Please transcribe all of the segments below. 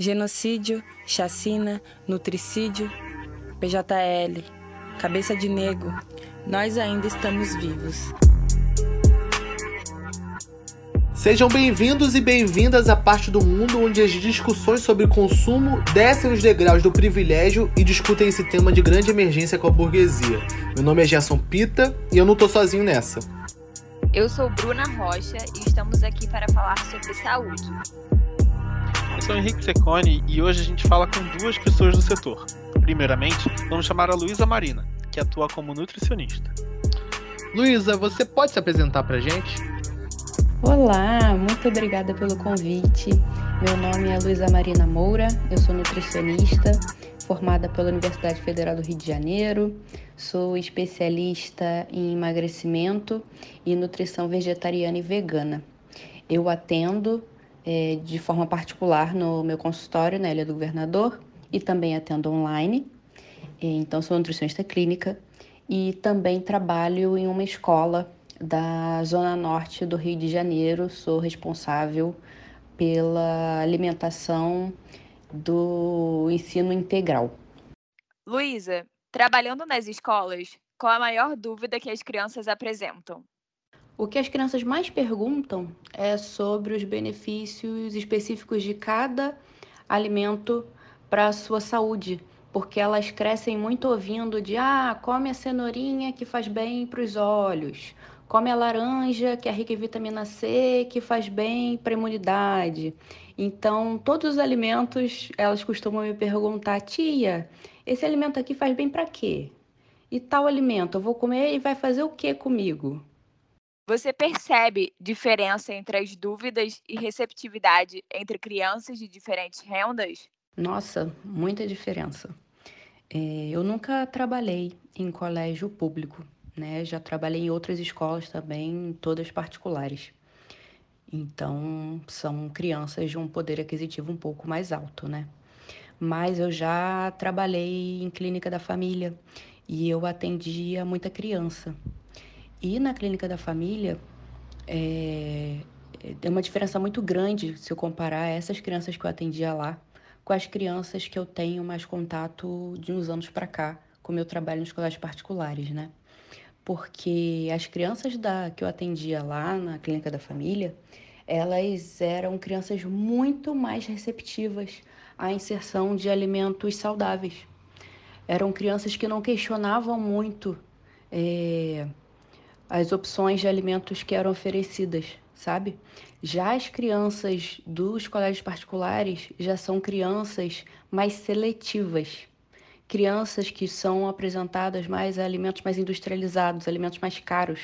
genocídio, chacina, nutricídio, PJL, cabeça de nego, nós ainda estamos vivos. Sejam bem-vindos e bem-vindas à parte do mundo onde as discussões sobre consumo descem os degraus do privilégio e discutem esse tema de grande emergência com a burguesia. Meu nome é Gerson Pita e eu não tô sozinho nessa. Eu sou Bruna Rocha e estamos aqui para falar sobre saúde. Eu sou Henrique Secone e hoje a gente fala com duas pessoas do setor. Primeiramente, vamos chamar a Luísa Marina, que atua como nutricionista. Luísa, você pode se apresentar pra gente? Olá, muito obrigada pelo convite. Meu nome é Luísa Marina Moura, eu sou nutricionista, formada pela Universidade Federal do Rio de Janeiro, sou especialista em emagrecimento e nutrição vegetariana e vegana. Eu atendo é, de forma particular no meu consultório na Ilha do Governador e também atendo online. É, então, sou nutricionista clínica e também trabalho em uma escola da Zona Norte do Rio de Janeiro, sou responsável pela alimentação do ensino integral. Luísa, trabalhando nas escolas, qual a maior dúvida que as crianças apresentam? O que as crianças mais perguntam é sobre os benefícios específicos de cada alimento para a sua saúde, porque elas crescem muito ouvindo de ah, come a cenourinha que faz bem para os olhos, Come a laranja, que é rica em vitamina C, que faz bem para a imunidade. Então, todos os alimentos, elas costumam me perguntar, tia, esse alimento aqui faz bem para quê? E tal alimento, eu vou comer e vai fazer o que comigo? Você percebe diferença entre as dúvidas e receptividade entre crianças de diferentes rendas? Nossa, muita diferença. É, eu nunca trabalhei em colégio público, né? Já trabalhei em outras escolas também, todas particulares. Então, são crianças de um poder aquisitivo um pouco mais alto, né? Mas eu já trabalhei em clínica da família e eu atendia muita criança. E na clínica da família, é, tem uma diferença muito grande se eu comparar essas crianças que eu atendia lá com as crianças que eu tenho mais contato de uns anos para cá, com meu trabalho nos colégios particulares, né? porque as crianças da, que eu atendia lá na clínica da família, elas eram crianças muito mais receptivas à inserção de alimentos saudáveis. Eram crianças que não questionavam muito é, as opções de alimentos que eram oferecidas, sabe? Já as crianças dos colégios particulares já são crianças mais seletivas crianças que são apresentadas mais a alimentos mais industrializados, alimentos mais caros,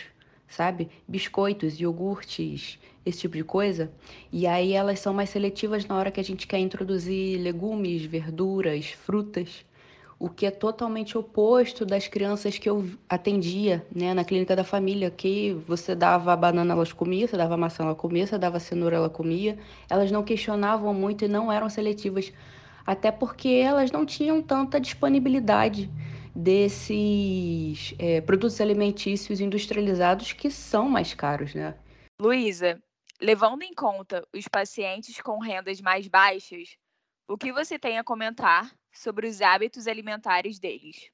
sabe? Biscoitos, iogurtes, esse tipo de coisa. E aí elas são mais seletivas na hora que a gente quer introduzir legumes, verduras, frutas, o que é totalmente oposto das crianças que eu atendia, né, na clínica da família, que você dava banana, elas comiam, você dava maçã, ela comia, você dava cenoura, ela comia. Elas não questionavam muito e não eram seletivas até porque elas não tinham tanta disponibilidade desses é, produtos alimentícios industrializados que são mais caros, né? Luísa, levando em conta os pacientes com rendas mais baixas, o que você tem a comentar sobre os hábitos alimentares deles?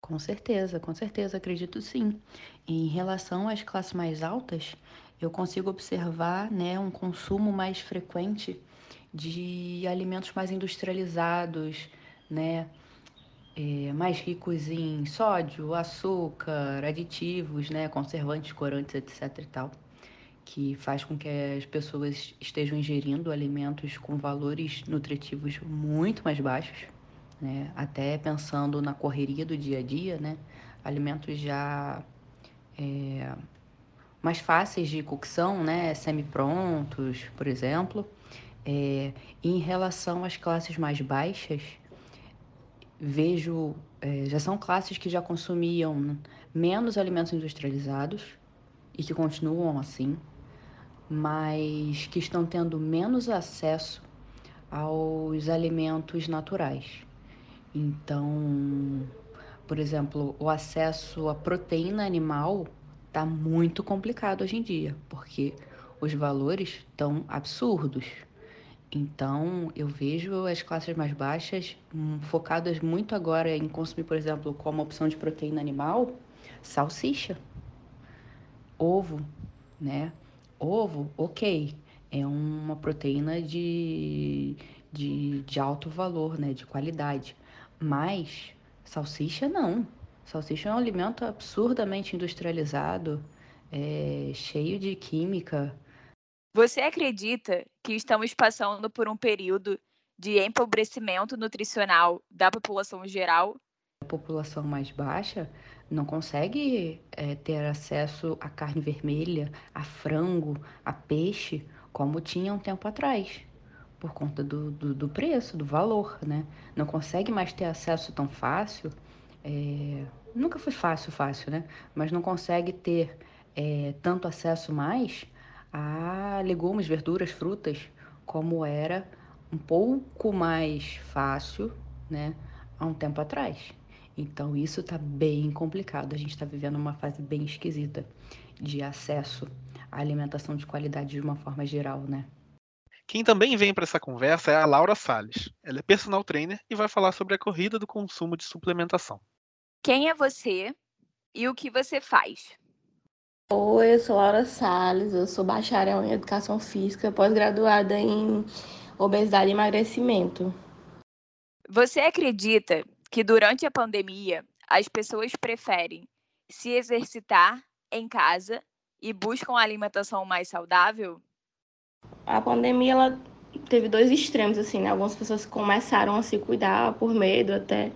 Com certeza, com certeza, acredito sim. Em relação às classes mais altas, eu consigo observar né, um consumo mais frequente de alimentos mais industrializados, né? É, mais ricos em sódio, açúcar, aditivos, né? Conservantes, corantes, etc. e tal, que faz com que as pessoas estejam ingerindo alimentos com valores nutritivos muito mais baixos, né? Até pensando na correria do dia a dia, né? Alimentos já é, mais fáceis de cocção, né? Semi-prontos, por exemplo é, em relação às classes mais baixas, vejo, é, já são classes que já consumiam menos alimentos industrializados e que continuam assim, mas que estão tendo menos acesso aos alimentos naturais. Então, por exemplo, o acesso à proteína animal está muito complicado hoje em dia, porque os valores estão absurdos. Então, eu vejo as classes mais baixas hum, focadas muito agora em consumir, por exemplo, como opção de proteína animal, salsicha, ovo, né? Ovo, ok, é uma proteína de, de, de alto valor, né? De qualidade. Mas salsicha não. Salsicha é um alimento absurdamente industrializado, é, cheio de química. Você acredita que estamos passando por um período de empobrecimento nutricional da população geral? A população mais baixa não consegue é, ter acesso a carne vermelha, a frango, a peixe, como tinha um tempo atrás, por conta do, do, do preço, do valor, né? Não consegue mais ter acesso tão fácil. É, nunca foi fácil, fácil, né? Mas não consegue ter é, tanto acesso mais a legumes, verduras, frutas, como era um pouco mais fácil, né? Há um tempo atrás. Então, isso está bem complicado. A gente está vivendo uma fase bem esquisita de acesso à alimentação de qualidade de uma forma geral, né? Quem também vem para essa conversa é a Laura Salles. Ela é personal trainer e vai falar sobre a corrida do consumo de suplementação. Quem é você e o que você faz? Oi, eu sou Laura Salles, eu sou bacharel em Educação Física, pós-graduada em Obesidade e Emagrecimento. Você acredita que durante a pandemia as pessoas preferem se exercitar em casa e buscam a alimentação mais saudável? A pandemia ela teve dois extremos assim, né? Algumas pessoas começaram a se cuidar por medo até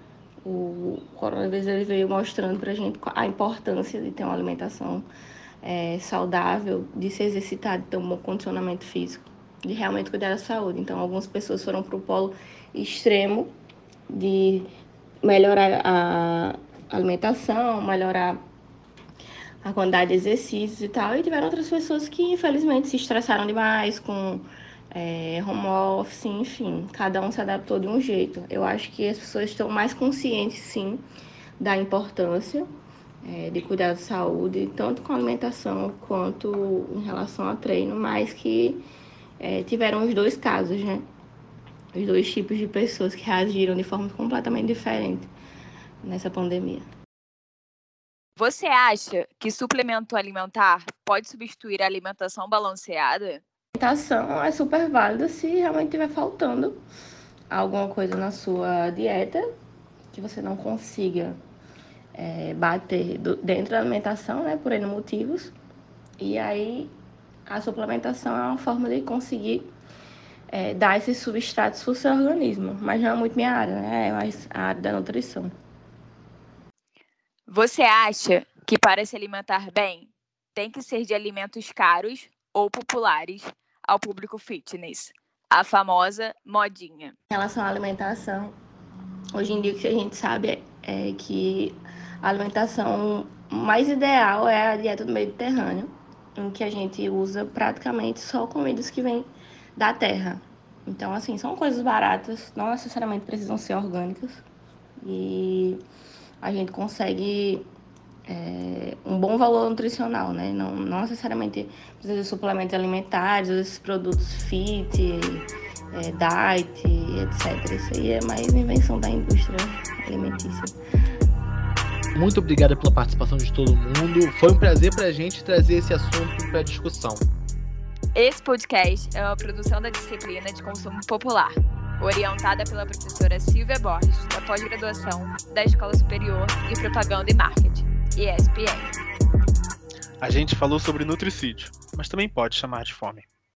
o coronavírus ele veio mostrando pra gente a importância de ter uma alimentação é, saudável, de se exercitar, de ter um bom condicionamento físico, de realmente cuidar da saúde. Então, algumas pessoas foram para o polo extremo de melhorar a alimentação, melhorar a quantidade de exercícios e tal. E tiveram outras pessoas que, infelizmente, se estressaram demais com é, home office, enfim. Cada um se adaptou de um jeito. Eu acho que as pessoas estão mais conscientes, sim, da importância é, de cuidar da saúde, tanto com alimentação quanto em relação ao treino, mas que é, tiveram os dois casos, né? Os dois tipos de pessoas que reagiram de forma completamente diferente nessa pandemia. Você acha que suplemento alimentar pode substituir a alimentação balanceada? A alimentação é super válida se realmente estiver faltando alguma coisa na sua dieta que você não consiga é, bater do, dentro da alimentação, né, por N motivos. E aí a suplementação é uma forma de conseguir é, dar esses substratos para o seu organismo. Mas não é muito minha área, né? É mais a área da nutrição. Você acha que para se alimentar bem, tem que ser de alimentos caros ou populares ao público fitness? A famosa modinha. Em relação à alimentação, hoje em dia o que a gente sabe é, é que a alimentação mais ideal é a dieta do Mediterrâneo, em que a gente usa praticamente só comidas que vêm da terra. Então, assim, são coisas baratas, não necessariamente precisam ser orgânicas. E a gente consegue é, um bom valor nutricional, né? Não, não necessariamente precisa de suplementos alimentares, esses produtos fit, é, diet, etc. Isso aí é mais invenção da indústria alimentícia. Muito obrigado pela participação de todo mundo. Foi um prazer para a gente trazer esse assunto para discussão. Esse podcast é uma produção da disciplina de consumo popular, orientada pela professora Silvia Borges, da pós-graduação da Escola Superior de Propaganda e Marketing, ESPM. A gente falou sobre nutricídio, mas também pode chamar de fome.